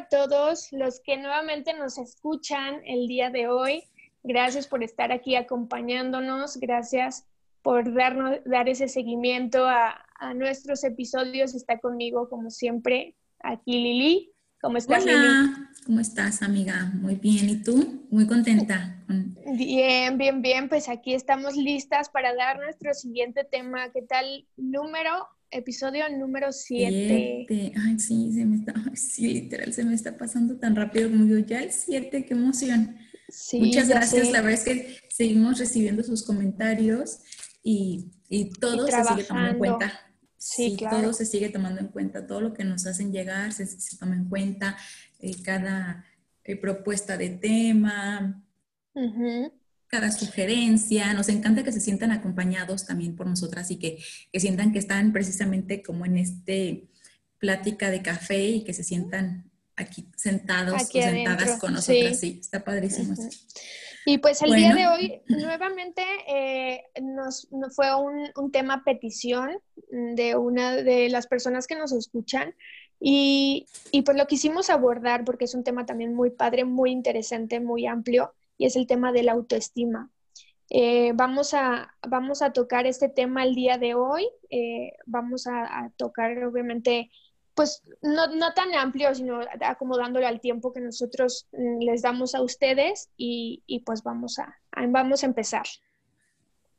A todos los que nuevamente nos escuchan el día de hoy. Gracias por estar aquí acompañándonos. Gracias por darnos, dar ese seguimiento a, a nuestros episodios. Está conmigo, como siempre, aquí Lili. ¿Cómo estás, Hola, ¿cómo estás, amiga? Muy bien, ¿y tú? Muy contenta. Bien, bien, bien. Pues aquí estamos listas para dar nuestro siguiente tema. ¿Qué tal? Número, episodio número 7. Ay, sí, se me está, sí, literal, se me está pasando tan rápido como yo, ya el 7, qué emoción. Sí, Muchas gracias, la verdad es que seguimos recibiendo sus comentarios y, y todo se sigue tomando en cuenta. Sí, todo se sigue tomando en cuenta, todo lo que nos hacen llegar se, toma en cuenta, eh, cada eh, propuesta de tema, cada sugerencia. Nos encanta que se sientan acompañados también por nosotras y que, que sientan que están precisamente como en este plática de café y que se sientan aquí sentados o sentadas con nosotras. Sí, está padrísimo. Y pues el día de hoy nuevamente eh, nos, fue un, tema petición de una de las personas que nos escuchan y, y, pues lo quisimos abordar porque es un tema también muy padre, muy interesante, muy amplio y es el tema de la autoestima. Eh, vamos, a, vamos a tocar este tema el día de hoy, eh, vamos a tocar obviamente pues no, no, tan amplio, sino acomodándolo al tiempo que nosotros mm, les damos a ustedes y, y pues vamos a, vamos a empezar.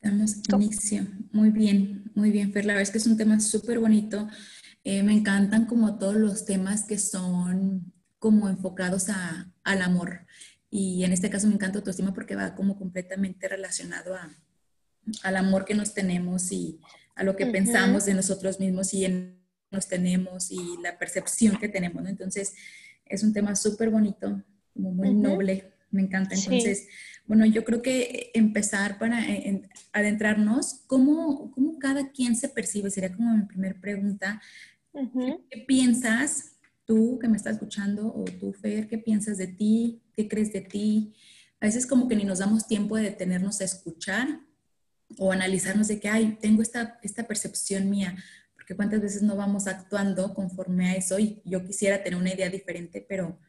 Damos inicio. Muy bien, muy bien, Fer. La verdad es que es un tema súper bonito. Eh, me encantan como todos los temas que son como enfocados a, al amor. Y en este caso me encanta autoestima porque va como completamente relacionado a, al amor que nos tenemos y a lo que pensamos de nosotros mismos y en nos tenemos y la percepción que tenemos, ¿no? Entonces, es un tema súper bonito, como muy noble, me encanta. Entonces, bueno, yo creo que empezar para eh, adentrarnos, ¿cómo, ¿cómo, cada quien se percibe? Sería como mi primera pregunta. ¿Qué, piensas tú que me estás escuchando o tú, Fer, qué piensas de ti? ¿Qué crees de ti? A veces como que ni nos damos tiempo de detenernos a escuchar o analizarnos de que, ay, tengo esta, esta percepción mía porque cuántas veces no vamos actuando conforme a eso y yo quisiera tener una idea diferente, pero,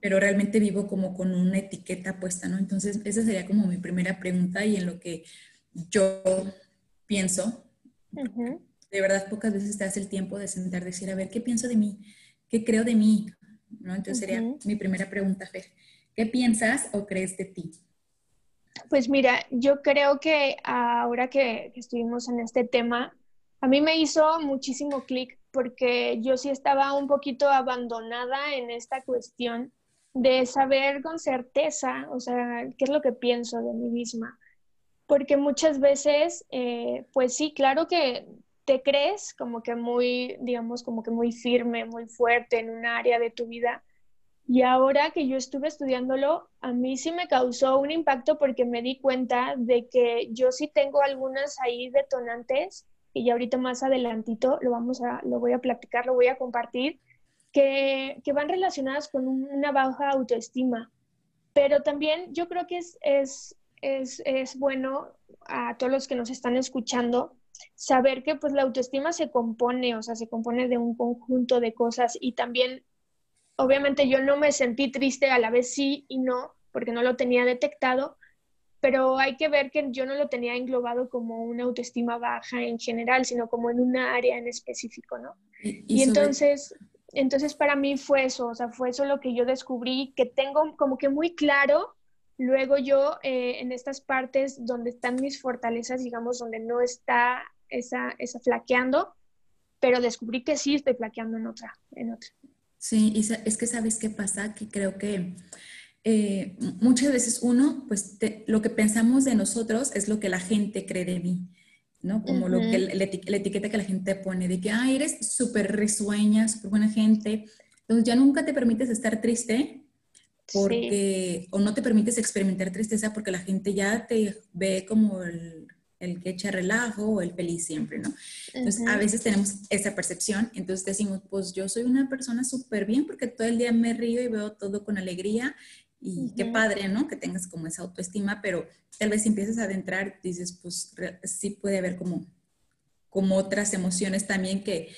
pero realmente vivo como con una etiqueta puesta, ¿no? Entonces, esa sería como mi primera pregunta y en lo que yo pienso. De verdad, pocas veces te hace el tiempo de sentar, decir, a ver, ¿qué pienso de mí? ¿Qué creo de mí? ¿No? Entonces sería mi primera pregunta, Fer. ¿Qué piensas o crees de ti? Pues mira, yo creo que ahora que estuvimos en este tema, a mí me hizo muchísimo clic porque yo sí estaba un poquito abandonada en esta cuestión de saber con certeza, o sea, qué es lo que pienso de mí misma. Porque muchas veces, eh, pues sí, claro que te crees como que muy, digamos, como que muy firme, muy fuerte en un área de tu vida. Y ahora que yo estuve estudiándolo, a mí sí me causó un impacto porque me di cuenta de que yo sí tengo algunas ahí detonantes y ya ahorita más adelantito lo vamos a, lo voy a platicar, lo voy a compartir, que, que van relacionadas con una baja autoestima. Pero también yo creo que es, es, es, es bueno a todos los que nos están escuchando saber que pues la autoestima se compone, o sea, se compone de un conjunto de cosas y también, obviamente yo no me sentí triste a la vez sí y no, porque no lo tenía detectado, pero hay que ver que yo no lo tenía englobado como una autoestima baja en general, sino como en una área en específico, ¿no? Y, entonces, entonces para mí fue eso, o sea, fue eso lo que yo descubrí, que tengo como que muy claro, luego yo eh, en estas partes donde están mis fortalezas, digamos, donde no está esa, esa flaqueando, pero descubrí que sí estoy flaqueando en otra, en otra. Sí, y es que sabes qué pasa, que creo que eh, muchas veces uno, pues lo que pensamos de nosotros es lo que la gente cree de mí, ¿no? Como lo que la, etiqueta que la gente pone de que, ah, eres súper risueña, súper buena gente. Entonces ya nunca te permites estar triste porque o no te permites experimentar tristeza porque la gente ya te ve como el, el que echa relajo o el feliz siempre, ¿no? Entonces, a veces tenemos esa percepción, entonces decimos, pues yo soy una persona súper bien porque todo el día me río y veo todo con alegría y qué padre, ¿no? Que tengas como esa autoestima, pero tal vez si empiezas a adentrar, dices, pues sí puede haber como, como otras emociones también que,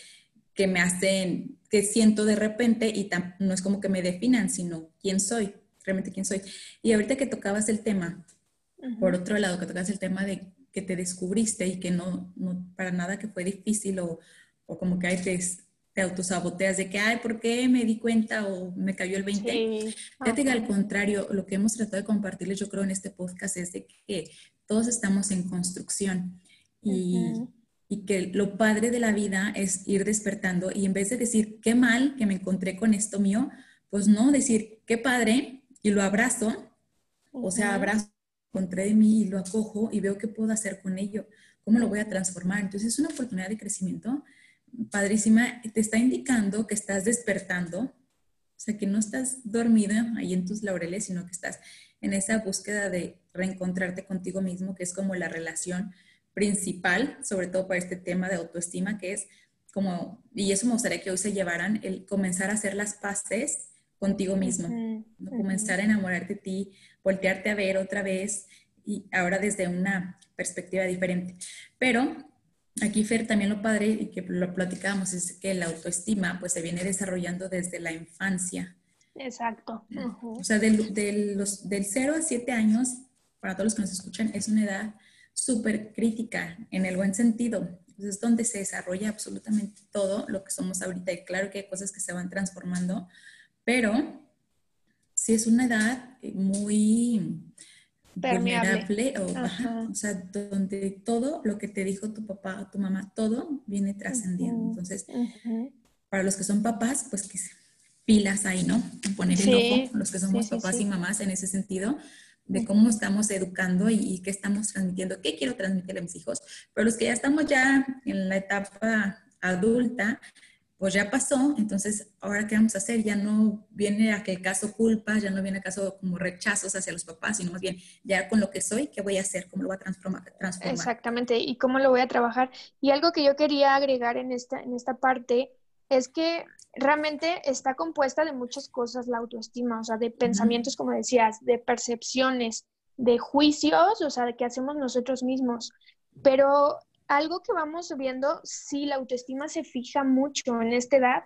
que me hacen, que siento de repente y no es como que me definan, sino quién soy, realmente quién soy. Y ahorita que tocabas el tema, por otro lado, que tocabas el tema de que te descubriste y que no, no para nada que fue difícil o, o como que hay te, te autosaboteas de que, ay, ¿por qué me di cuenta o me cayó el 20? Sí. Fíjate que al contrario, lo que hemos tratado de compartirles yo creo en este podcast es de que todos estamos en construcción y, y que lo padre de la vida es ir despertando y en vez de decir, qué mal que me encontré con esto mío, pues no, decir, qué padre y lo abrazo, o sea, abrazo, encontré de mí y lo acojo y veo qué puedo hacer con ello, cómo lo voy a transformar. Entonces es una oportunidad de crecimiento padrísima, te está indicando que estás despertando, o sea, que no estás dormida ahí en tus laureles, sino que estás en esa búsqueda de reencontrarte contigo mismo, que es como la relación principal, sobre todo para este tema de autoestima, que es como, y eso me gustaría que hoy se llevaran, el comenzar a hacer las paces contigo mismo, comenzar a enamorarte de ti, voltearte a ver otra vez y ahora desde una perspectiva diferente. Pero aquí, Fer, también lo padre y que lo platicábamos es que la autoestima pues se viene desarrollando desde la infancia. Exacto. O sea, del, los, del 0 a 7 años, para todos los que nos escuchan, es una edad súper crítica en el buen sentido. es donde se desarrolla absolutamente todo lo que somos ahorita. Y claro que hay cosas que se van transformando, pero sí es una edad muy vulnerable o, sea, donde todo lo que te dijo tu papá o tu mamá, todo viene trascendiendo. Entonces, para los que son papás, pues que pilas ahí, ¿no? Poner el ojo, los que somos papás y mamás en ese sentido, de cómo estamos educando y, qué estamos transmitiendo, qué quiero transmitir a mis hijos. Pero los que ya estamos ya en la etapa adulta, pues ya pasó, entonces ahora qué vamos a hacer, ya no viene a que el caso culpa, ya no viene a caso como rechazos hacia los papás, sino más bien ya con lo que soy, ¿qué voy a hacer? ¿Cómo lo voy a transformar? Exactamente, y cómo lo voy a trabajar. Y algo que yo quería agregar en esta, en esta parte es que realmente está compuesta de muchas cosas la autoestima, o sea, de pensamientos, como decías, de percepciones, de juicios, o sea, de que hacemos nosotros mismos. Pero algo que vamos viendo, sí, la autoestima se fija mucho en esta edad,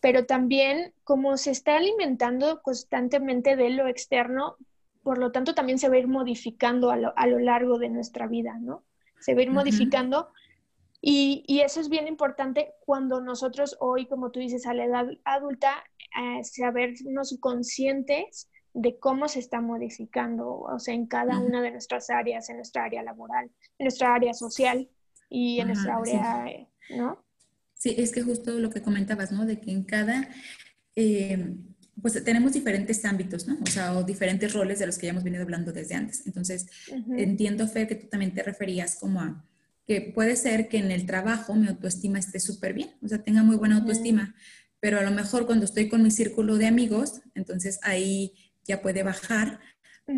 pero también como se está alimentando constantemente de lo externo, por lo tanto también se va a ir modificando a lo, largo de nuestra vida, ¿no? Se va a ir modificando. Y, y, eso es bien importante cuando nosotros hoy, como tú dices, a la edad adulta, eh, sabernos conscientes de cómo se está modificando, o sea, en cada una de nuestras áreas, en nuestra área laboral, en nuestra área social y en nuestra área, ¿no? Sí, es que justo lo que comentabas, ¿no? De que en cada, eh, pues tenemos diferentes ámbitos, ¿no? O sea, o diferentes roles de los que ya hemos venido hablando desde antes. Entonces, entiendo, Fer, que tú también te referías como a que puede ser que en el trabajo mi autoestima esté súper bien, o sea, tenga muy buena autoestima, pero a lo mejor cuando estoy con mi círculo de amigos, entonces ahí ya puede bajar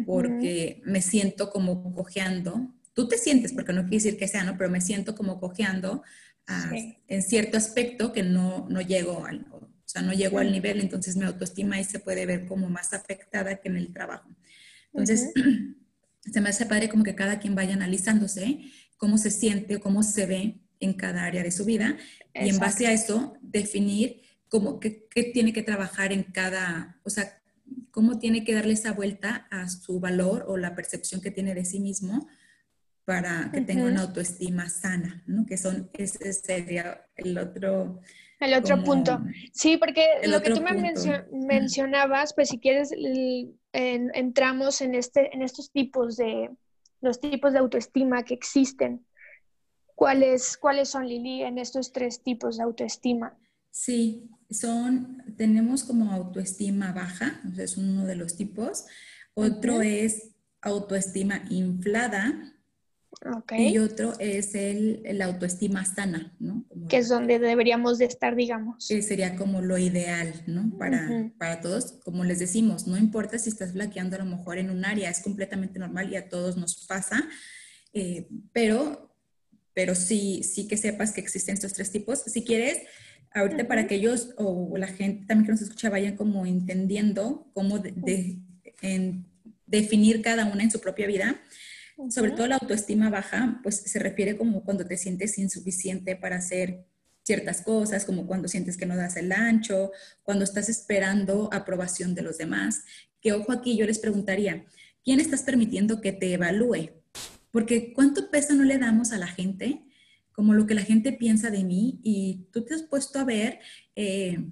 porque me siento como cojeando. Tú te sientes, porque no quiere decir que sea, ¿no? Pero me siento como cojeando ah, en cierto aspecto que no, no llego al, o sea, no llego al nivel, entonces mi autoestima ahí se puede ver como más afectada que en el trabajo. Entonces, se me hace padre como que cada quien vaya analizándose cómo se siente o cómo se ve en cada área de su vida. Y en base a eso definir cómo, qué, qué tiene que trabajar en cada, o sea, cómo tiene que darle esa vuelta a su valor o la percepción que tiene de sí mismo para que tenga una autoestima sana, ¿no? Que son, ese sería el otro... El otro punto. Sí, porque lo que tú me mencionabas, pues si quieres, entramos en, este, en estos tipos de, los tipos de autoestima que existen. ¿Cuáles, ¿Cuáles son, Lili, en estos tres tipos de autoestima? Sí, son, tenemos como autoestima baja, o sea, es uno de los tipos. Otro es autoestima inflada, Y otro es el, la autoestima sana, ¿no? que es donde deberíamos de estar, digamos. Que sería como lo ideal, ¿no? Para, para todos, como les decimos, no importa si estás flaqueando a lo mejor en un área, es completamente normal y a todos nos pasa, eh, pero, pero sí, sí que sepas que existen estos tres tipos. Si quieres, ahorita para que ellos o la gente también que nos escucha vayan como entendiendo cómo de, definir cada una en su propia vida, sobre todo la autoestima baja, pues se refiere como cuando te sientes insuficiente para hacer ciertas cosas, como cuando sientes que no das el ancho, cuando estás esperando aprobación de los demás. Que ojo aquí, yo les preguntaría, ¿quién estás permitiendo que te evalúe? Porque ¿cuánto peso no le damos a la gente? Como lo que la gente piensa de mí y tú te has puesto a ver, eh,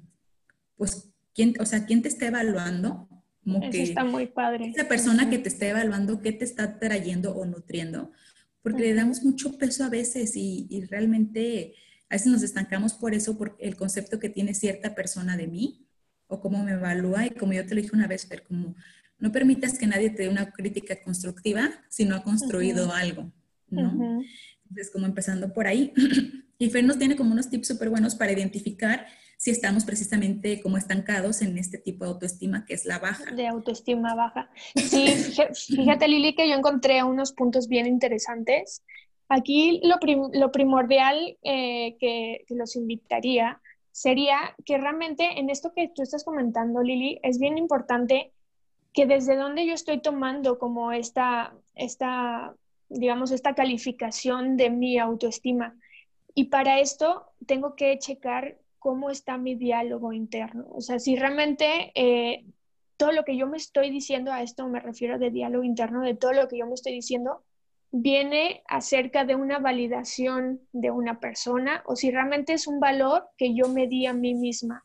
pues, ¿quién, o sea, quién te está evaluando como Eso está muy padre. Esa persona que te está evaluando, ¿qué te está trayendo o nutriendo? Porque le damos mucho peso a veces y, y, realmente a veces nos estancamos por eso, por el concepto que tiene cierta persona de mí o cómo me evalúa. Y como yo te lo dije una vez, pero como no permitas que nadie te dé una crítica constructiva si no ha construido algo, ¿no? Entonces, como empezando por ahí. y Fer nos tiene como unos tips súper buenos para identificar si estamos precisamente como estancados en este tipo de autoestima que es la baja. De autoestima baja. Sí, fíjate Lili que yo encontré unos puntos bien interesantes. Aquí lo, lo primordial eh, que, que los invitaría sería que realmente en esto que tú estás comentando, Lili, es bien importante que desde donde yo estoy tomando como esta, esta, digamos, esta calificación de mi autoestima. Y para esto tengo que checar cómo está mi diálogo interno. O sea, si realmente eh, todo lo que yo me estoy diciendo, a esto me refiero de diálogo interno, de todo lo que yo me estoy diciendo, viene acerca de una validación de una persona o si realmente es un valor que yo me di a mí misma.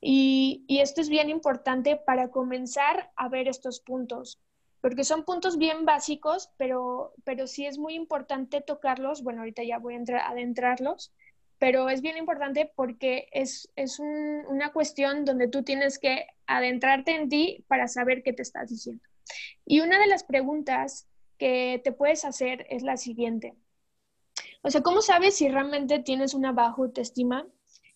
Y, y esto es bien importante para comenzar a ver estos puntos, porque son puntos bien básicos, pero, pero sí es muy importante tocarlos. Bueno, ahorita ya voy a entrar, adentrarlos, pero es bien importante porque es, una cuestión donde tú tienes que adentrarte en ti para saber qué te estás diciendo. Y una de las preguntas que te puedes hacer es la siguiente. O sea, ¿cómo sabes si realmente tienes una baja autoestima?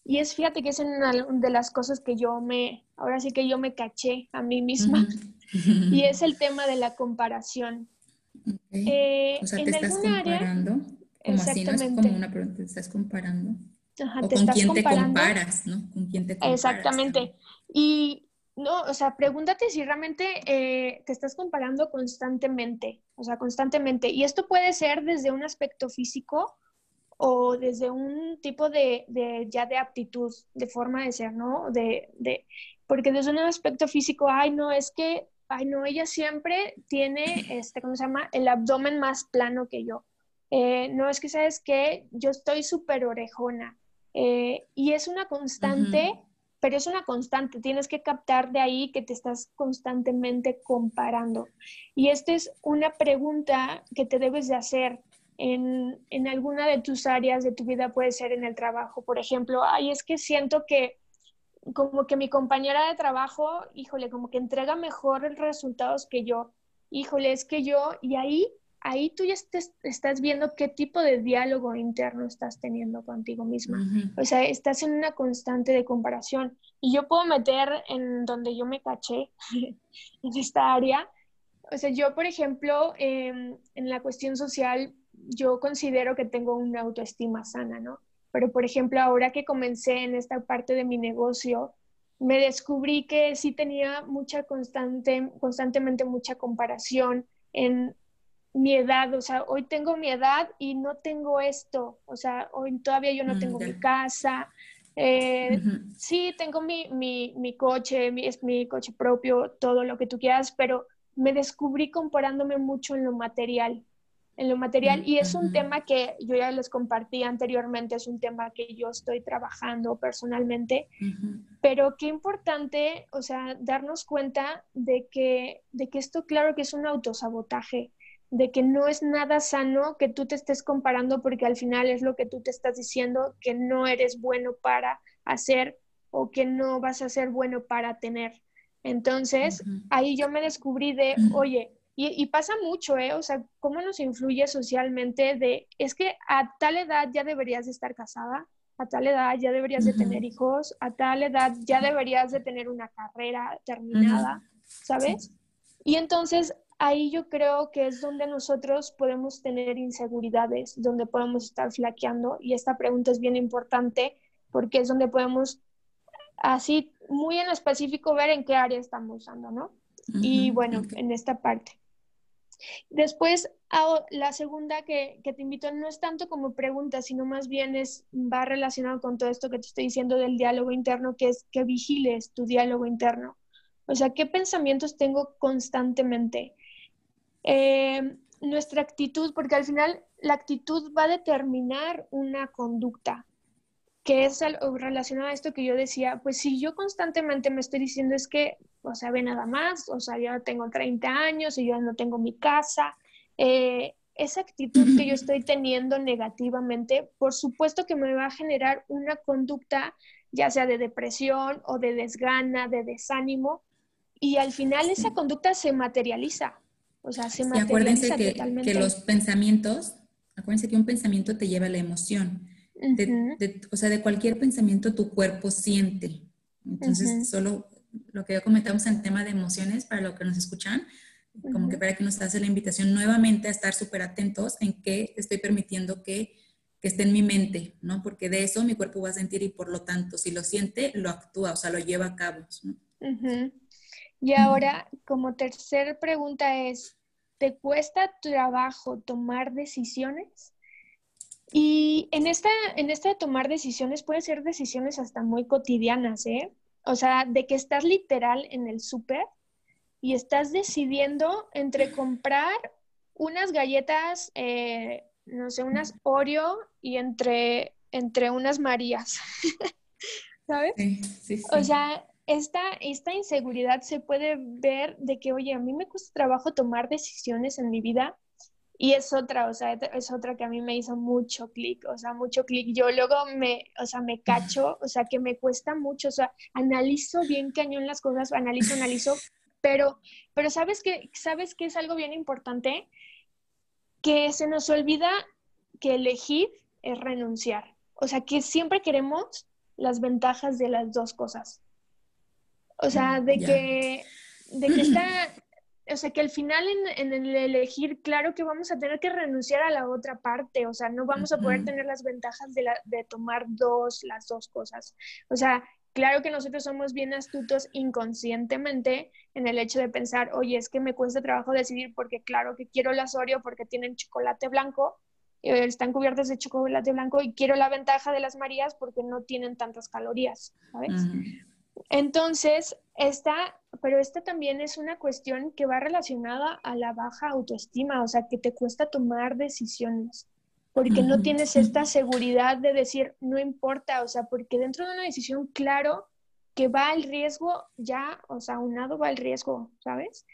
Y es, fíjate que es una de las cosas que yo me, ahora sí que yo me caché a mí misma, y es el tema de la comparación. Eh, o sea, te estás comparando. Como así no es como una pregunta, te estás comparando. Ajá, o con quién te comparas, ¿no? Con quién te comparas. Exactamente. Y no, o sea, pregúntate si realmente eh, te estás comparando constantemente, o sea, constantemente. Y esto puede ser desde un aspecto físico o desde un tipo de, de ya de aptitud, de forma de ser, ¿no? De, de, porque desde un aspecto físico, ay, no, es que, ay, no, ella siempre tiene, este, ¿cómo se llama? El abdomen más plano que yo. Eh, no es que sabes que yo estoy súper orejona eh, y es una constante, pero es una constante, tienes que captar de ahí que te estás constantemente comparando. Y esta es una pregunta que te debes de hacer en, en alguna de tus áreas de tu vida, puede ser en el trabajo, por ejemplo, ay, es que siento que como que mi compañera de trabajo, híjole, como que entrega mejor resultados que yo, híjole, es que yo, y ahí ahí tú ya estás viendo qué tipo de diálogo interno estás teniendo contigo misma. O sea, estás en una constante de comparación. Y yo puedo meter en donde yo me caché, en esta área. O sea, yo, por ejemplo, em, en la cuestión social, yo considero que tengo una autoestima sana, ¿no? Pero, por ejemplo, ahora que comencé en esta parte de mi negocio, me descubrí que sí tenía mucha constante, constantemente mucha comparación en mi edad, o sea, hoy tengo mi edad y no tengo esto, o sea, hoy todavía yo no mm, tengo mi casa, eh, sí, tengo mi, mi, mi coche, mi, es mi coche propio, todo lo que tú quieras, pero me descubrí comparándome mucho en lo material, en lo material, y es un tema que yo ya les compartí anteriormente, es un tema que yo estoy trabajando personalmente, pero qué importante, o sea, darnos cuenta de que, de que esto claro que es un autosabotaje, de que no es nada sano que tú te estés comparando porque al final es lo que tú te estás diciendo que no eres bueno para hacer o que no vas a ser bueno para tener. Entonces, ahí yo me descubrí de, oye, Y, pasa mucho, ¿eh? O sea, cómo nos influye socialmente de, es que a tal edad ya deberías de estar casada, a tal edad ya deberías de tener hijos, a tal edad ya deberías de tener una carrera terminada, ¿sabes? Y entonces ahí yo creo que es donde nosotros podemos tener inseguridades, donde podemos estar flaqueando. Y esta pregunta es bien importante porque es donde podemos así muy en específico ver en qué área estamos usando, ¿no? y bueno, en esta parte. Después, la segunda que, te invito no es tanto como pregunta, sino más bien es, va relacionado con todo esto que te estoy diciendo del diálogo interno, que es que vigiles tu diálogo interno. O sea, ¿qué pensamientos tengo constantemente? Eh, nuestra actitud, porque al final la actitud va a determinar una conducta, que es relacionado a esto que yo decía, pues si yo constantemente me estoy diciendo es que, o sea, ve nada más, o sea, yo tengo 30 años y yo no tengo mi casa, eh, esa actitud que yo estoy teniendo negativamente, por supuesto que me va a generar una conducta, ya sea de depresión o de desgana, de desánimo, y al final esa conducta se materializa. O sea, se acuérdense que, que los pensamientos, acuérdense que un pensamiento te lleva a la emoción. o sea, de cualquier pensamiento tu cuerpo siente. Entonces, solo lo que ya comentamos en tema de emociones, para lo que nos escuchan, como que para que nos hace la invitación nuevamente a estar súper atentos en qué estoy permitiendo que, que, esté en mi mente, ¿no? Porque de eso mi cuerpo va a sentir y por lo tanto, si lo siente, lo actúa, o sea, lo lleva a cabo. ¿no? Y ahora, como tercera pregunta es, ¿te cuesta trabajo tomar decisiones? Y en esta, en esta de tomar decisiones puede ser decisiones hasta muy cotidianas, ¿eh? O sea, de que estás literal en el súper y estás decidiendo entre comprar unas galletas, eh, no sé, unas Oreo y entre, entre unas Marías, ¿sabes? Sí, sí, sí. O sea, esta, esta inseguridad se puede ver de que, oye, a mí me cuesta trabajo tomar decisiones en mi vida y es otra, o sea, es otra que a mí me hizo mucho clic, o sea, mucho clic. Yo luego me, o sea, me cacho, o sea, que me cuesta mucho, o sea, analizo bien cañón las cosas, analizo, analizo, pero, pero ¿sabes qué? ¿Sabes qué es algo bien importante? Que se nos olvida que elegir es renunciar. O sea, que siempre queremos las ventajas de las dos cosas. O sea, de que, de que está, o sea, que al final en, el elegir, claro que vamos a tener que renunciar a la otra parte, o sea, no vamos a poder tener las ventajas de, la, de tomar dos, las dos cosas. O sea, claro que nosotros somos bien astutos inconscientemente en el hecho de pensar, oye, es que me cuesta trabajo decidir porque claro que quiero las Oreo porque tienen chocolate blanco, eh, están cubiertas de chocolate blanco y quiero la ventaja de las Marías porque no tienen tantas calorías, ¿sabes? Entonces, esta, pero esta también es una cuestión que va relacionada a la baja autoestima, o sea, que te cuesta tomar decisiones, porque no tienes esta seguridad de decir, no importa, o sea, porque dentro de una decisión, claro, que va al riesgo, ya, o sea, unado va al riesgo, ¿sabes?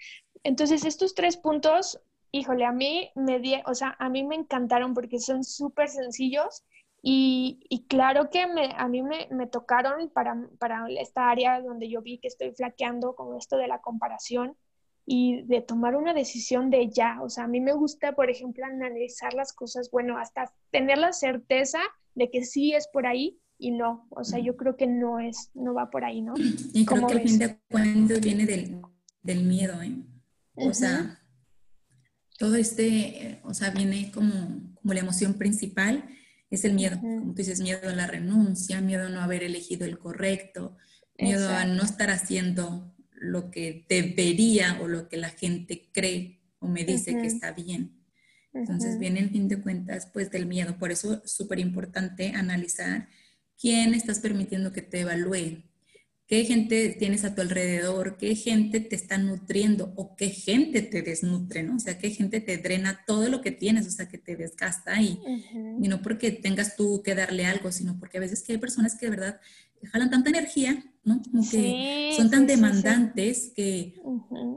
Entonces, estos tres puntos, híjole, a mí me, o sea, a mí me encantaron porque son súper sencillos y, claro que me, a mí me, me tocaron para, para, esta área donde yo vi que estoy flaqueando con esto de la comparación y de tomar una decisión de ya. O sea, a mí me gusta, por ejemplo, analizar las cosas, bueno, hasta tener la certeza de que sí es por ahí y no. O sea, yo creo que no es, no va por ahí, ¿no? Y creo que el fin de cuentas viene del, del miedo, ¿eh? O sea, todo este, o sea, viene como, como la emoción principal es el miedo, como tú dices, miedo a la renuncia, miedo a no haber elegido el correcto, miedo a no estar haciendo lo que debería o lo que la gente cree o me dice que está bien. Entonces viene el fin de cuentas pues del miedo. Por eso es súper importante analizar quién estás permitiendo que te evalúe, qué gente tienes a tu alrededor, qué gente te está nutriendo o qué gente te desnutre, ¿no? O sea, qué gente te drena todo lo que tienes, o sea, que te desgasta y, y no porque tengas tú que darle algo, sino porque a veces que hay personas que de verdad jalan tanta energía, ¿no? Como que son tan demandantes Que,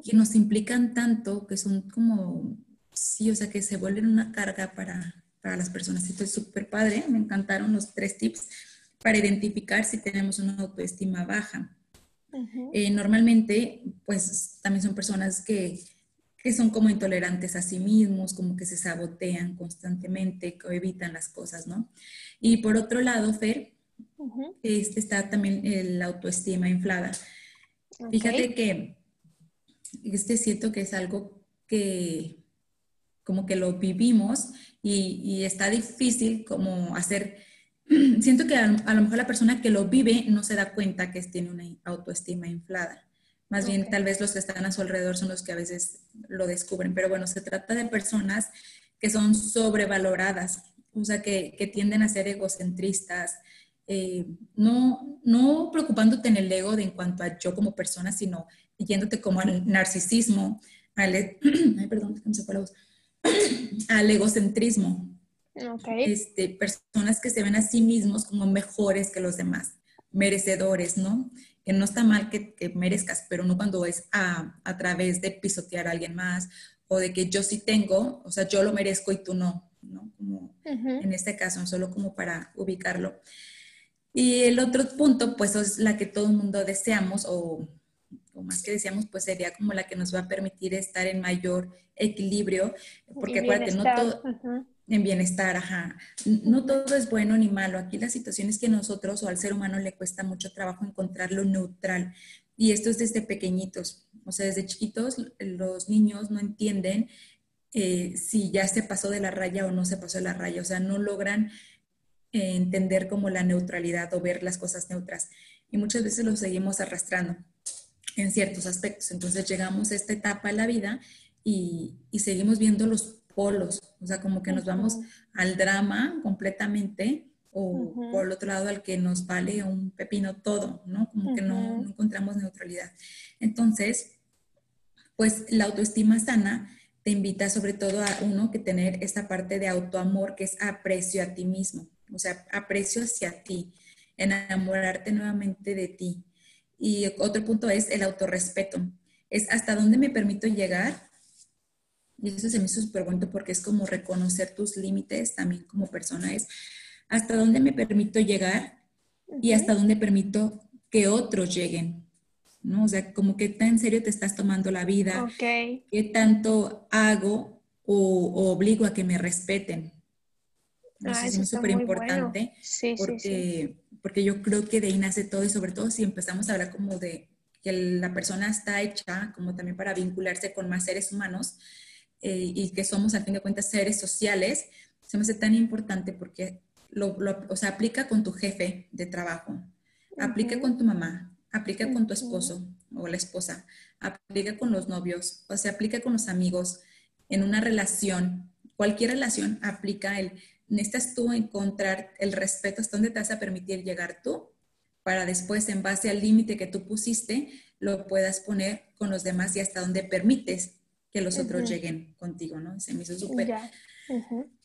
que nos implican tanto, que son como, sí, o sea, que se vuelven una carga para, para las personas. Esto es súper padre, me encantaron los tres tips para identificar si tenemos una autoestima baja. Eh, normalmente, pues también son personas que, que son como intolerantes a sí mismos, como que se sabotean constantemente, que evitan las cosas, ¿no? Y por otro lado, Fer, este está también la autoestima inflada. Fíjate que este siento que es algo que como que lo vivimos y, está difícil como hacer, siento que a, lo mejor la persona que lo vive no se da cuenta que tiene una autoestima inflada. Más bien, tal vez los que están a su alrededor son los que a veces lo descubren. Pero bueno, se trata de personas que son sobrevaloradas, o sea, que, que tienden a ser egocentristas, eh, no, no preocupándote en el ego de en cuanto a yo como persona, sino yéndote como al narcisismo, al, e, ay, perdón, se fue la voz, al egocentrismo. Este, personas que se ven a sí mismos como mejores que los demás, merecedores, ¿no? Que no está mal que, que merezcas, pero no cuando es a, a, través de pisotear a alguien más o de que yo sí tengo, o sea, yo lo merezco y tú no, ¿no? Como en este caso, solo como para ubicarlo. Y el otro punto, pues es la que todo el mundo deseamos, o, más que deseamos, pues sería como la que nos va a permitir estar en mayor equilibrio, porque acuérdate, no todo... En bienestar, ajá. No todo es bueno ni malo. Aquí la situación es que nosotros o al ser humano le cuesta mucho trabajo encontrar lo neutral. Y esto es desde pequeñitos. O sea, desde chiquitos los niños no entienden eh, si ya se pasó de la raya o no se pasó de la raya. O sea, no logran entender como la neutralidad o ver las cosas neutras. Y muchas veces lo seguimos arrastrando en ciertos aspectos. Entonces llegamos a esta etapa de la vida y, seguimos viendo los polos, o sea, como que nos vamos al drama completamente o por el otro lado al que nos vale un pepino todo, ¿no? Como que no, no encontramos neutralidad. Entonces, pues la autoestima sana te invita sobre todo a uno que tener esta parte de autoamor que es aprecio a ti mismo o sea, aprecio hacia ti, enamorarte nuevamente de ti. Y otro punto es el autorrespeto. Es hasta dónde me permito llegar. Y eso se me hizo súper bueno porque es como reconocer tus límites también como persona. Es hasta dónde me permito llegar y hasta dónde permito que otros lleguen. ¿no? O sea, como que tan serio te estás tomando la vida. Okay. ¿Qué tanto hago o obligo a que me respeten? Ah, eso es súper importante porque, porque yo creo que de ahí nace todo y sobre todo si empezamos a hablar como de que la persona está hecha como también para vincularse con más seres humanos eh, y que somos al fin de cuentas seres sociales, se me hace tan importante porque lo, o sea, aplica con tu jefe de trabajo, aplica con tu mamá, aplica con tu esposo o la esposa, aplica con los novios, o sea, aplica con los amigos, en una relación, cualquier relación aplica el necesitas tú encontrar el respeto hasta dónde te vas a permitir llegar tú para después, en base al límite que tú pusiste, lo puedas poner con los demás y hasta dónde permites que los otros lleguen contigo, ¿no? Se me hizo súper...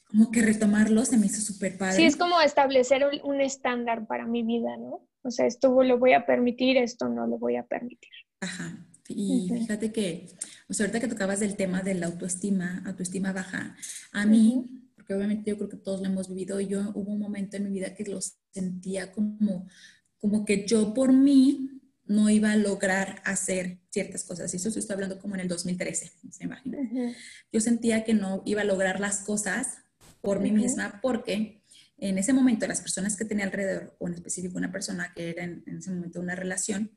Como que retomarlo se me hizo súper padre. Sí, es como establecer un estándar para mi vida, ¿no? O sea, esto lo voy a permitir, esto no lo voy a permitir. Ajá. Y fíjate que, o sea, ahorita que tocabas del tema de la autoestima, autoestima baja, a mí obviamente yo creo que todos lo hemos vivido. Yo hubo un momento en mi vida que lo sentía como, como que yo por mí no iba a lograr hacer ciertas cosas. Y eso estoy hablando como en el 2013, se imagina. Yo sentía que no iba a lograr las cosas por mí misma porque en ese momento las personas que tenía alrededor, o en específico una persona que era en, en ese momento una relación,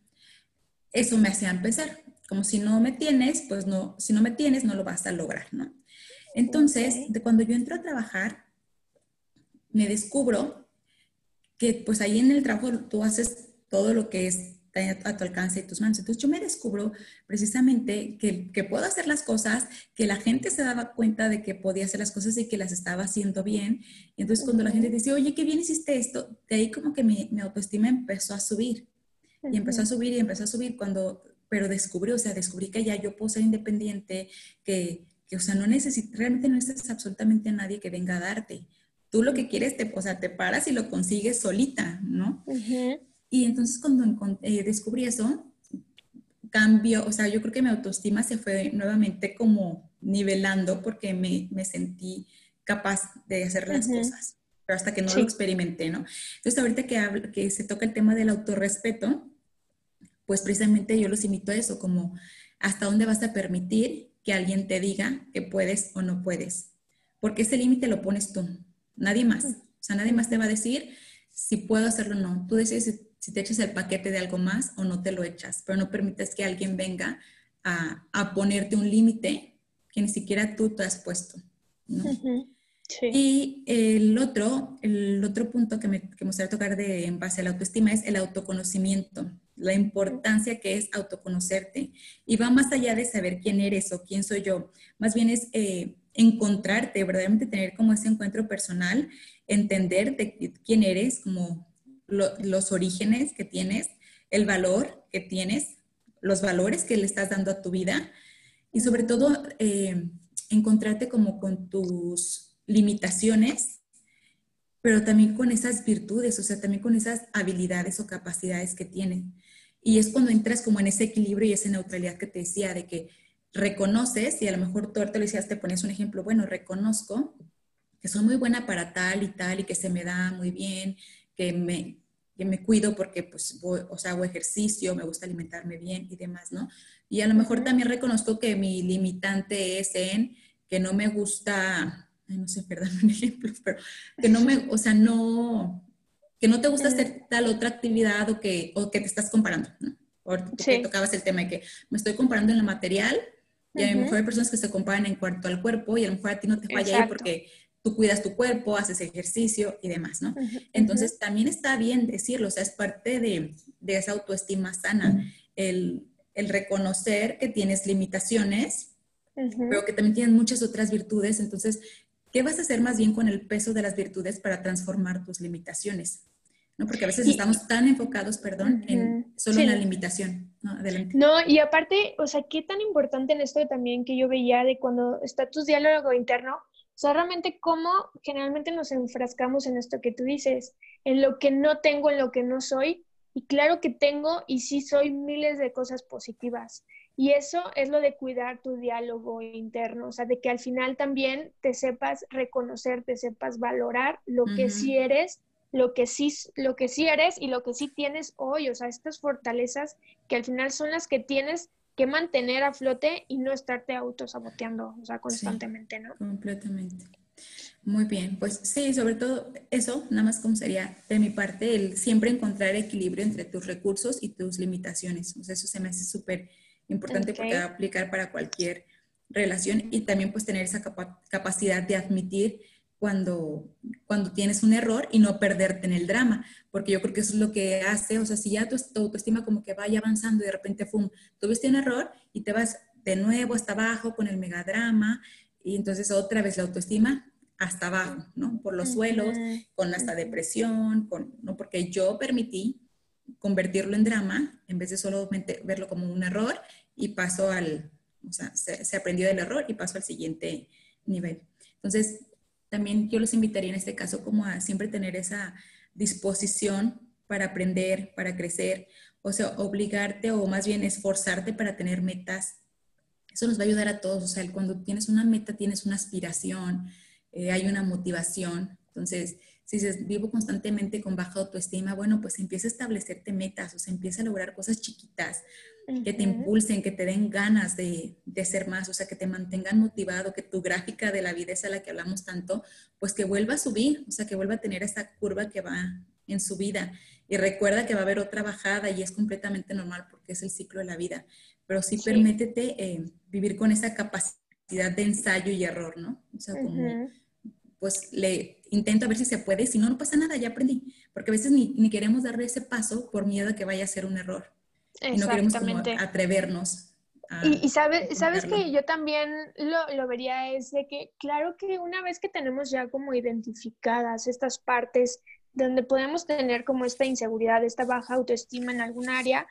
eso me hacía empezar. Como si no me tienes, pues no, si no me tienes, no lo vas a lograr, ¿no? Entonces, de cuando yo entro a trabajar, me descubro que pues ahí en el trabajo tú haces todo lo que es a tu alcance y tus manos. Entonces yo me descubro precisamente que, que, puedo hacer las cosas, que la gente se daba cuenta de que podía hacer las cosas y que las estaba haciendo bien. Y entonces cuando la gente dice, oye, qué bien hiciste esto, de ahí como que mi, mi autoestima empezó a subir. Y empezó a subir y empezó a subir cuando, pero descubrí, o sea, descubrí que ya yo puedo ser independiente, que, o sea, no necesitas, realmente no necesitas absolutamente a nadie que venga a darte. Tú lo que quieres, te, o sea, te paras y lo consigues solita, ¿no? Y entonces cuando eh, descubrí eso, cambio, o sea, yo creo que mi autoestima se fue nuevamente como nivelando porque me, me sentí capaz de hacer las cosas, pero hasta que no lo experimenté, ¿no? Entonces, ahorita que, que se toca el tema del autorrespeto, pues precisamente yo los invito a eso, como hasta dónde vas a permitir que alguien te diga que puedes o no puedes, porque ese límite lo pones tú, nadie más. O sea, nadie más te va a decir si puedo hacerlo o no. Tú decides si te echas el paquete de algo más o no te lo echas, pero no permites que alguien venga a, a ponerte un límite que ni siquiera tú te has puesto. Y el otro, el otro punto que me, que me gustaría tocar de, en base a la autoestima es el autoconocimiento, la importancia que es autoconocerte. Y va más allá de saber quién eres o quién soy yo, más bien es eh, encontrarte, verdaderamente tener como ese encuentro personal, entender quién eres, como los orígenes que tienes, el valor que tienes, los valores que le estás dando a tu vida y sobre todo eh, encontrarte como con tus limitaciones, pero también con esas virtudes, o sea, también con esas habilidades o capacidades que tienes. Y es cuando entras como en ese equilibrio y esa neutralidad que te decía, de que reconoces, y a lo mejor tú ahorita lo decías, te pones un ejemplo, bueno, reconozco que soy muy buena para tal y tal y que se me da muy bien, que me, que me cuido porque pues o sea, hago ejercicio, me gusta alimentarme bien y demás, ¿no? Y a lo mejor también reconozco que mi limitante es en que no me gusta, no sé, perdón un ejemplo, pero que no me, o sea, no, que no te gusta hacer tal otra actividad o que, o que te estás comparando, ¿no? Porque tocabas el tema de que me estoy comparando en lo material y a lo mejor hay personas que se comparan en cuanto al cuerpo y a lo mejor a ti no te falla ahí porque tú cuidas tu cuerpo, haces ejercicio y demás, ¿no? Entonces, también está bien decirlo, o sea, es parte de, de esa autoestima sana, el, el, reconocer que tienes limitaciones, pero que también tienes muchas otras virtudes. Entonces, ¿qué vas a hacer más bien con el peso de las virtudes para transformar tus limitaciones? ¿no? Porque a veces estamos tan enfocados, perdón, en solo en la limitación. ¿no? Adelante. No, y aparte, o sea, qué tan importante en esto también que yo veía de cuando está tu diálogo interno, o sea, realmente cómo generalmente nos enfrascamos en esto que tú dices, en lo que no tengo, en lo que no soy. Y claro que tengo y sí soy miles de cosas positivas. Y eso es lo de cuidar tu diálogo interno, o sea, de que al final también te sepas reconocer, te sepas valorar lo que sí eres, lo que sí, lo que sí eres y lo que sí tienes hoy, o sea, estas fortalezas que al final son las que tienes que mantener a flote y no estarte autosaboteando, o sea, constantemente, ¿no? Completamente. Muy bien, pues sí, sobre todo eso, nada más como sería de mi parte, el siempre encontrar equilibrio entre tus recursos y tus limitaciones. O sea, eso se me hace súper importante porque va a aplicar para cualquier relación y también pues tener esa capacidad de admitir cuando, cuando tienes un error y no perderte en el drama, porque yo creo que eso es lo que hace, o sea, si ya tu, autoestima como que vaya avanzando y de repente, ¡fum!, tuviste un error y te vas de nuevo hasta abajo con el megadrama y entonces otra vez la autoestima hasta abajo, ¿no? Por los suelos, con hasta depresión, con, ¿no? Porque yo permití convertirlo en drama en vez de solamente verlo como un error y paso al, o sea, se, se aprendió del error y paso al siguiente nivel. Entonces, también yo los invitaría en este caso como a siempre tener esa disposición para aprender, para crecer, o sea, obligarte o más bien esforzarte para tener metas. Eso nos va a ayudar a todos, o sea, cuando tienes una meta tienes una aspiración, eh, hay una motivación. Entonces, si dices, vivo constantemente con baja autoestima, bueno, pues empieza a establecerte metas, o sea, empieza a lograr cosas chiquitas, que te impulsen, que te den ganas de, de, ser más, o sea, que te mantengan motivado, que tu gráfica de la vida es a la que hablamos tanto, pues que vuelva a subir, o sea, que vuelva a tener esa curva que va en su vida. Y recuerda que va a haber otra bajada y es completamente normal porque es el ciclo de la vida. Pero sí, permítete eh, vivir con esa capacidad de ensayo y error, ¿no? O sea, como, pues le intento a ver si se puede, si no, no pasa nada, ya aprendí. Porque a veces ni, ni queremos darle ese paso por miedo a que vaya a ser un error. Y no queremos atrevernos. y, sabes, sabes que yo también lo, lo, vería es de que, claro que una vez que tenemos ya como identificadas estas partes donde podemos tener como esta inseguridad, esta baja autoestima en algún área,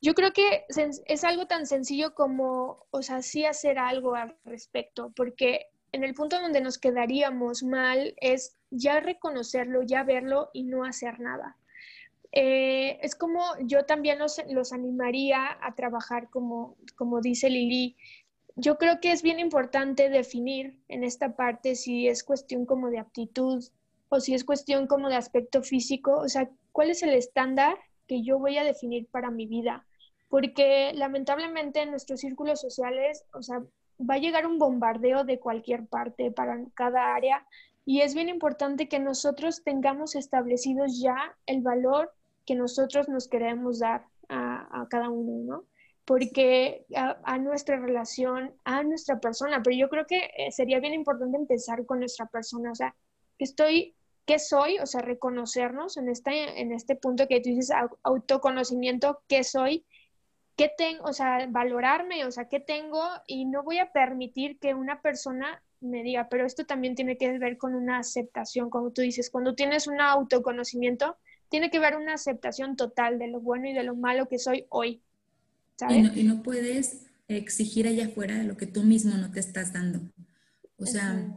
yo creo que es algo tan sencillo como, o sea, sí hacer algo al respecto, porque en el punto donde nos quedaríamos mal es ya reconocerlo, ya verlo y no hacer nada. Eh, es como yo también los, los animaría a trabajar como, como dice Lili. Yo creo que es bien importante definir en esta parte si es cuestión como de aptitud o si es cuestión como de aspecto físico, o sea, cuál es el estándar que yo voy a definir para mi vida. Porque lamentablemente en nuestros círculos sociales, o sea, va a llegar un bombardeo de cualquier parte para cada área y es bien importante que nosotros tengamos establecidos ya el valor que nosotros nos queremos dar a, cada uno, ¿no? Porque a, nuestra relación, a nuestra persona, pero yo creo que eh, sería bien importante empezar con nuestra persona, o sea, que estoy, ¿qué soy? O sea, reconocernos en este, en este punto que tú dices, autoconocimiento, ¿qué soy? ¿Qué tengo? O sea, valorarme, o sea, ¿qué tengo? Y no voy a permitir que una persona me diga, pero esto también tiene que ver con una aceptación, como tú dices, cuando tienes un autoconocimiento, tiene que ver una aceptación total de lo bueno y de lo malo que soy hoy. Y, no, puedes exigir allá afuera lo que tú mismo no te estás dando. O sea,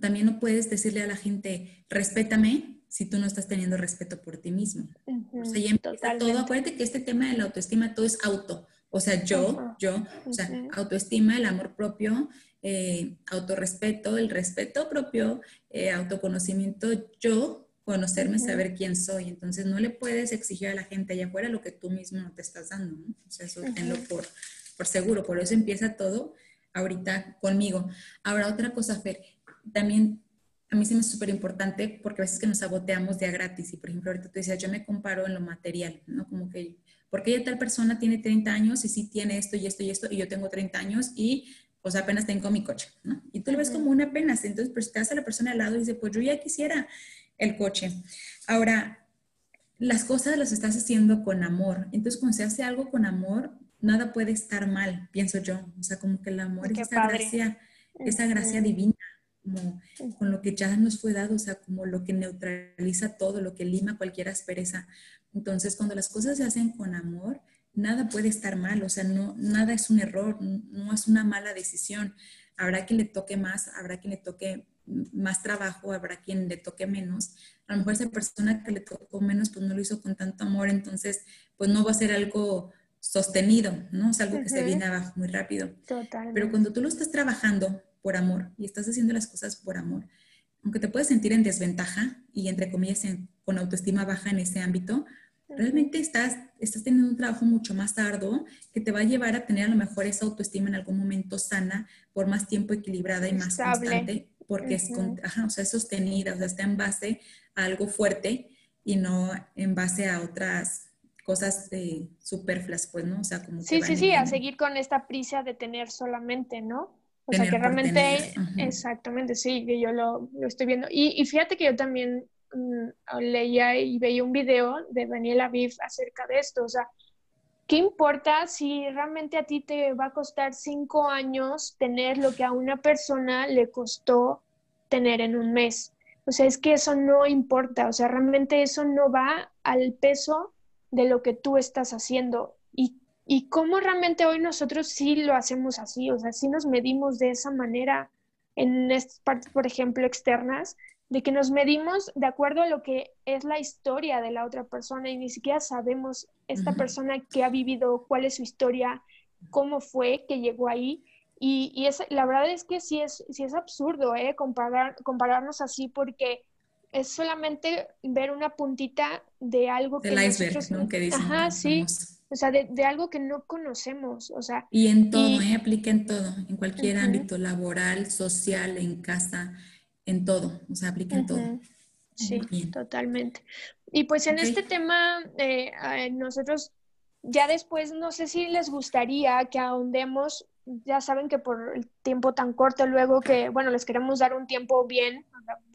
también no puedes decirle a la gente, respétame si tú no estás teniendo respeto por ti mismo. o sea, ya empieza todo. Acuérdate que este tema de la autoestima, todo es auto. O sea, yo, yo, o sea, autoestima, el amor propio, eh, autorrespeto, el respeto propio, eh, autoconocimiento, yo, conocerme, saber quién soy. Entonces, no le puedes exigir a la gente allá afuera lo que tú mismo no te estás dando, ¿no? O sea, eso tenlo por, por seguro. Por eso empieza todo ahorita conmigo. Ahora, otra cosa, Fer, también a mí se me es súper importante porque a veces que nos saboteamos de a gratis y por ejemplo ahorita tú decías, yo me comparo en lo material, ¿no? Como que, porque ya tal persona tiene 30 años y sí tiene esto y esto y esto y yo tengo 30 años y pues apenas tengo mi coche, ¿no? Y tú lo ves como una apenas, entonces pues te a la persona al lado y dice, pues yo ya quisiera el coche. Ahora, las cosas las estás haciendo con amor, entonces cuando se hace algo con amor, nada puede estar mal, pienso yo, o sea, como que el amor es esa gracia, esa gracia divina, como con lo que ya nos fue dado, o sea, como lo que neutraliza todo, lo que lima cualquier aspereza. Entonces, cuando las cosas se hacen con amor, nada puede estar mal, o sea, no, nada es un error, no es una mala decisión. Habrá quien le toque más, habrá quien le toque más trabajo, habrá quien le toque menos. A lo mejor esa persona que le tocó menos, pues no lo hizo con tanto amor, entonces, pues no va a ser algo sostenido, ¿no? Es algo que se viene abajo muy rápido. Totalmente. Pero cuando tú lo estás trabajando por amor y estás haciendo las cosas por amor, aunque te puedes sentir en desventaja y entre comillas con autoestima baja en ese ámbito, Realmente estás, estás teniendo un trabajo mucho más arduo que te va a llevar a tener a lo mejor esa autoestima en algún momento sana, por más tiempo equilibrada y más constante, porque es, o sea, sostenida, o sea, está en base a algo fuerte y no en base a otras cosas de superfluas, pues, ¿no? O sea, como... Sí, sí, sí, a seguir con esta prisa de tener solamente, ¿no? O sea, que realmente, exactamente, sí, yo lo, lo estoy viendo. Y, y, fíjate que yo también Mm, leía y veía un video de Daniel Aviv acerca de esto. O sea, ¿qué importa si realmente a ti te va a costar cinco años tener lo que a una persona le costó tener en un mes? O sea, es que eso no importa. O sea, realmente eso no va al peso de lo que tú estás haciendo. Y, y cómo realmente hoy nosotros sí lo hacemos así. O sea, sí nos medimos de esa manera en estas partes, por ejemplo, externas de que nos medimos de acuerdo a lo que es la historia de la otra persona y ni siquiera sabemos esta persona que ha vivido, cuál es su historia, cómo fue que llegó ahí. Y, y es, la verdad es que sí es, sí es absurdo ¿eh? Comparar, compararnos así porque es solamente ver una puntita de algo que iceberg, ¿no? Que dicen, Ajá, sí. O sea, de, de, algo que no conocemos, o sea. Y en todo, ¿eh? Aplica en todo, en cualquier ámbito laboral, social, en casa, en todo, o sea, aplica en todo. Sí, totalmente. Y pues en este tema, eh, nosotros ya después, no sé si les gustaría que ahondemos, ya saben que por el tiempo tan corto luego que, bueno, les queremos dar un tiempo bien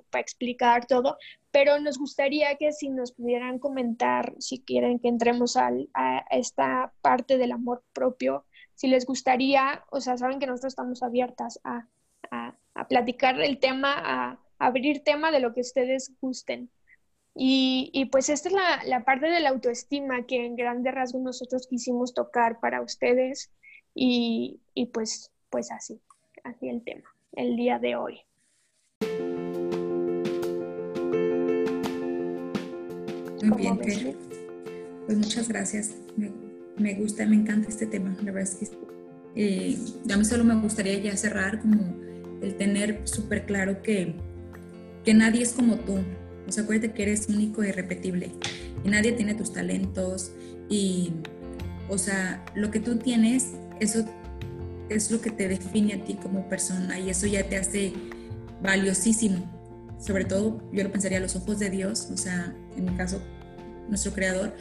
para explicar todo, pero nos gustaría que si nos pudieran comentar, si quieren que entremos a esta parte del amor propio, si les gustaría, o sea, saben que nosotros estamos abiertas a, a a platicar el tema, a, abrir tema de lo que ustedes gusten. Y, pues esta es la, parte de la autoestima que en grandes rasgos nosotros quisimos tocar para ustedes y, pues, pues así, así el tema, el día de hoy. Muy bien, Pues muchas gracias. Me, gusta, me encanta este tema. La verdad es que eh, a mí solo me gustaría ya cerrar como el tener súper claro que, que nadie es como tú. O sea, acuérdate que eres único e irrepetible. Y nadie tiene tus talentos. Y, o sea, lo que tú tienes, eso es lo que te define a ti como persona. Y eso ya te hace valiosísimo. Sobre todo, yo lo pensaría a los ojos de Dios, o sea, en mi caso, nuestro creador,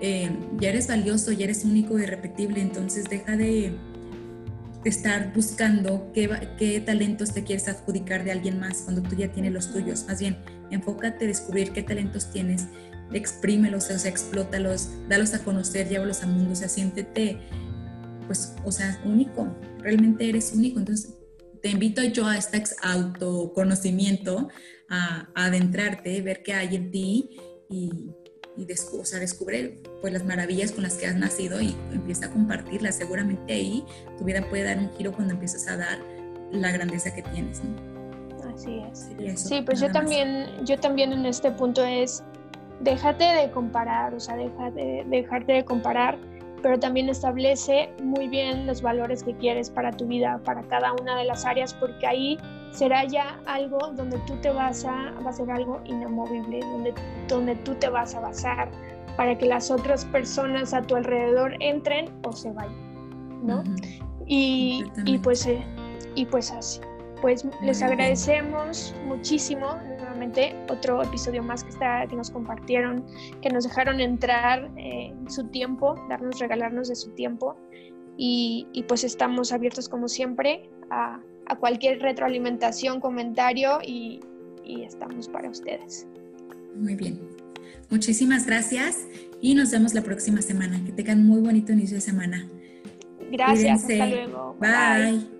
eh, ya eres valioso, ya eres único y irrepetible, entonces deja de, estar buscando qué, qué, talentos te quieres adjudicar de alguien más cuando tú ya tienes los tuyos. Más bien, enfócate a descubrir qué talentos tienes, exprímelos, o sea, explótalos, dalos a conocer, llévalos al mundo, o sea, siéntete, pues, o sea, único, realmente eres único. Entonces, te invito yo a este autoconocimiento, a, a adentrarte, ver qué hay en ti y y o sea, descubre pues las maravillas con las que has nacido y empieza a compartirlas. Seguramente ahí tu vida puede dar un giro cuando empiezas a dar la grandeza que tienes. Así es. sí, pues yo también, yo también en este punto es, déjate de comparar, o sea, deja de, dejarte de comparar, pero también establece muy bien los valores que quieres para tu vida, para cada una de las áreas, porque ahí será ya algo donde tú te vas a, va a ser algo inamovible, donde, donde tú te vas a basar para que las otras personas a tu alrededor entren o se vayan, ¿no? y, y, pues, eh, y pues así. Pues les agradecemos muchísimo, nuevamente, otro episodio más que, está, que nos compartieron, que nos dejaron entrar eh, su tiempo, darnos, regalarnos de su tiempo. Y, y pues estamos abiertos como siempre a a cualquier retroalimentación, comentario y, estamos para ustedes. Muy bien. Muchísimas gracias y nos vemos la próxima semana. Que tengan muy bonito inicio de semana. Gracias, hasta luego. Bye.